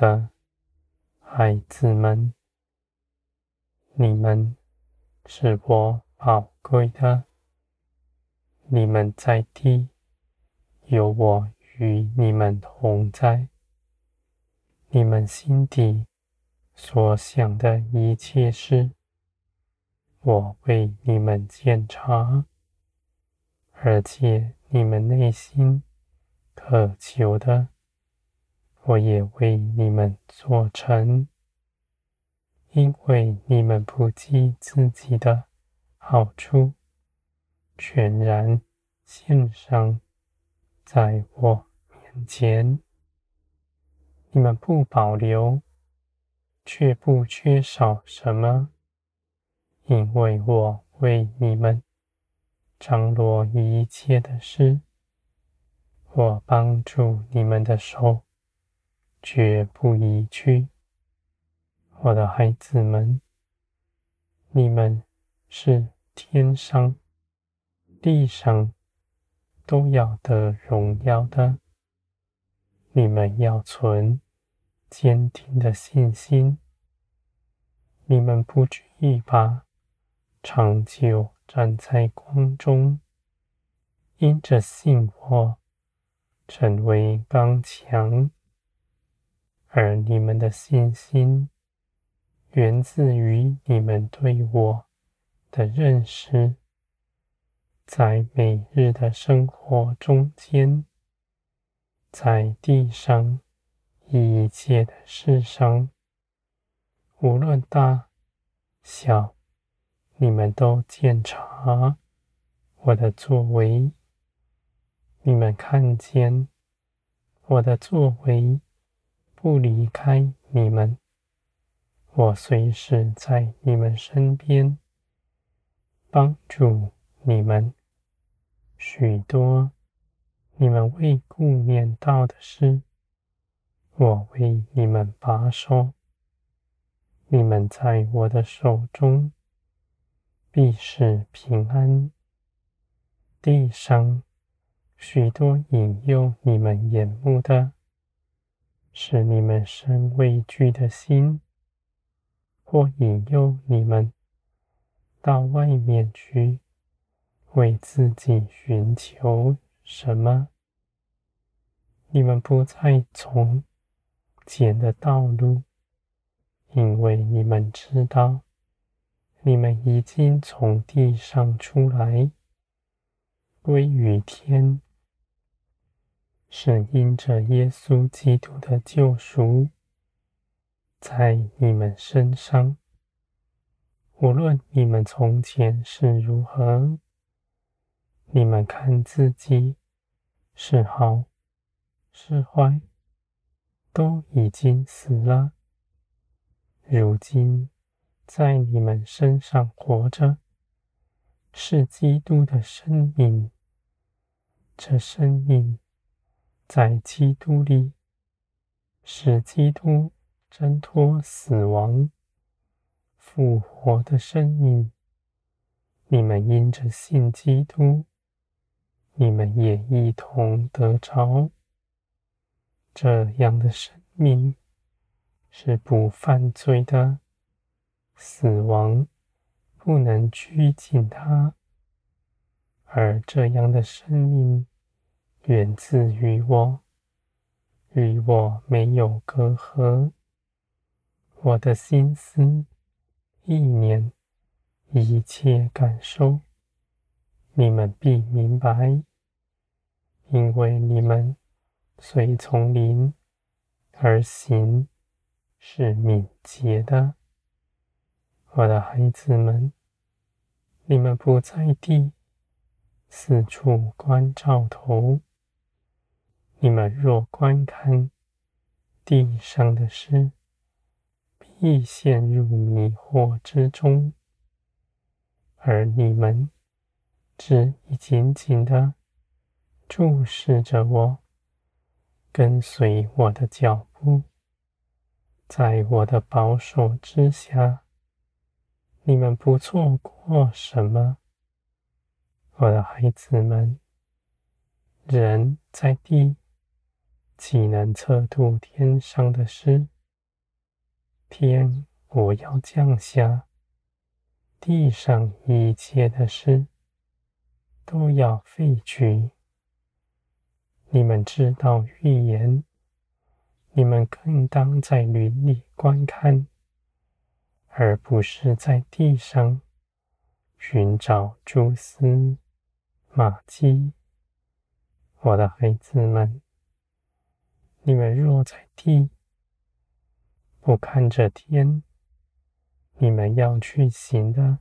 的孩子们，你们是我宝贵的。你们在地，有我与你们同在。你们心底所想的一切事，我为你们检查，而且你们内心渴求的，我也为你们做成。因为你们不计自己的好处，全然献上在我面前。你们不保留，却不缺少什么，因为我为你们张罗一切的事，我帮助你们的手绝不移去。我的孩子们，你们是天上、地上都要得荣耀的。你们要存坚定的信心，你们不惧一怕，长久站在光中，因着信我，成为刚强。而你们的信心，源自于你们对我的认识，在每日的生活中间。在地上一切的事上，无论大小，你们都检查我的作为。你们看见我的作为不离开你们，我随时在你们身边，帮助你们许多。你们未顾念到的事，我为你们把守。你们在我的手中，必是平安。地上许多引诱你们眼目的，使你们生畏惧的心，或引诱你们到外面去，为自己寻求。什么？你们不再从前的道路，因为你们知道，你们已经从地上出来，归于天，是因着耶稣基督的救赎，在你们身上。无论你们从前是如何，你们看自己。是好是坏，都已经死了。如今在你们身上活着，是基督的生命。这生命在基督里，使基督挣脱死亡、复活的生命。你们因着信基督。你们也一同得着这样的生命，是不犯罪的，死亡不能拘禁他，而这样的生命源自于我，与我没有隔阂，我的心思、意念、一切感受，你们必明白。因为你们随从灵而行，是敏捷的，我的孩子们，你们不在地四处观照头。你们若观看地上的事，必陷入迷惑之中；而你们只一紧紧的。注视着我，跟随我的脚步，在我的保守之下，你们不错过什么，我的孩子们。人在地，岂能测度天上的事？天我要降下，地上一切的事都要废去。你们知道预言，你们更当在林里观看，而不是在地上寻找蛛丝马迹。我的孩子们，你们若在地不看着天，你们要去行的，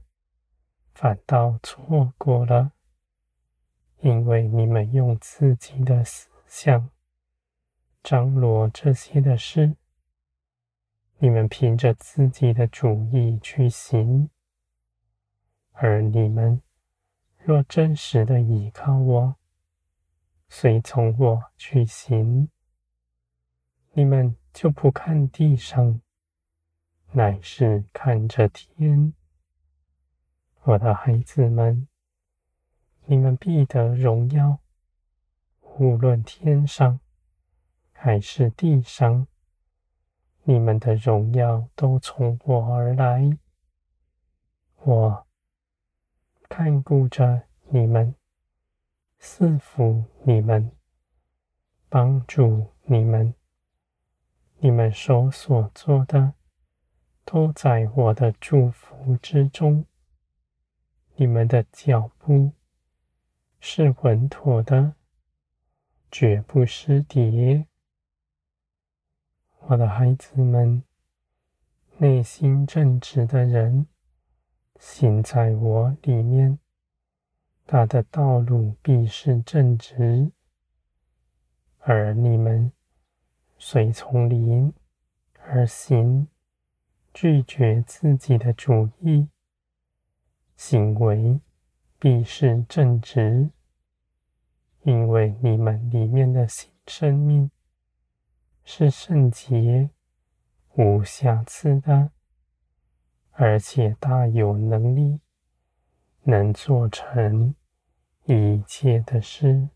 反倒错过了。因为你们用自己的思想张罗这些的事，你们凭着自己的主意去行，而你们若真实的依靠我，随从我去行，你们就不看地上，乃是看着天，我的孩子们。你们必得荣耀，无论天上还是地上，你们的荣耀都从我而来。我看顾着你们，赐福你们，帮助你们。你们手所做的，都在我的祝福之中。你们的脚步。是稳妥的，绝不失跌。我的孩子们，内心正直的人，行在我里面，他的道路必是正直。而你们随从灵而行，拒绝自己的主意，行为。必是正直，因为你们里面的新生命是圣洁、无瑕疵的，而且大有能力，能做成一切的事。